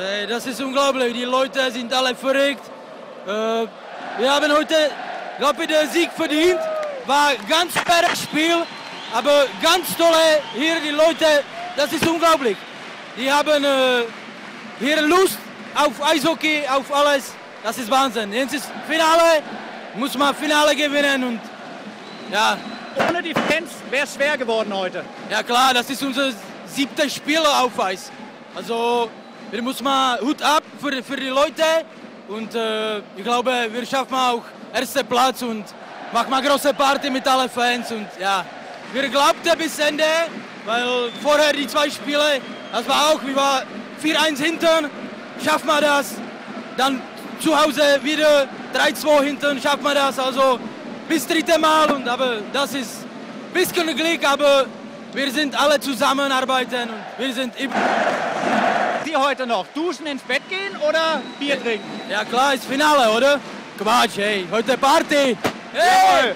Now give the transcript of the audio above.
Das ist unglaublich. Die Leute sind alle verrückt. Äh, Wir haben heute, glaube ich, den Sieg verdient. War ganz faires Spiel, aber ganz tolle hier die Leute. Das ist unglaublich. Die haben äh, hier Lust auf Eishockey, auf alles. Das ist Wahnsinn. Jetzt ist Finale, muss man Finale gewinnen und ja, Ohne die Fans wäre es schwer geworden heute. ja klar, das ist unser siebter Spiel auf Eis. Also wir müssen mal Hut ab für, für die Leute und äh, ich glaube, wir schaffen auch ersten Platz und machen mal große Party mit allen Fans und ja, wir glaubten bis Ende, weil vorher die zwei Spiele, das war auch, wir waren 4-1 hinten, schaffen wir das, dann zu Hause wieder 3-2 hinten, schaffen wir das, also bis dritte Mal und aber das ist ein bisschen Glück, aber wir sind alle zusammenarbeiten und wir sind immer. Sie heute noch duschen, ins Bett gehen oder Bier trinken? Ja klar, ist Finale, oder? Quatsch, hey, heute Party! Hey!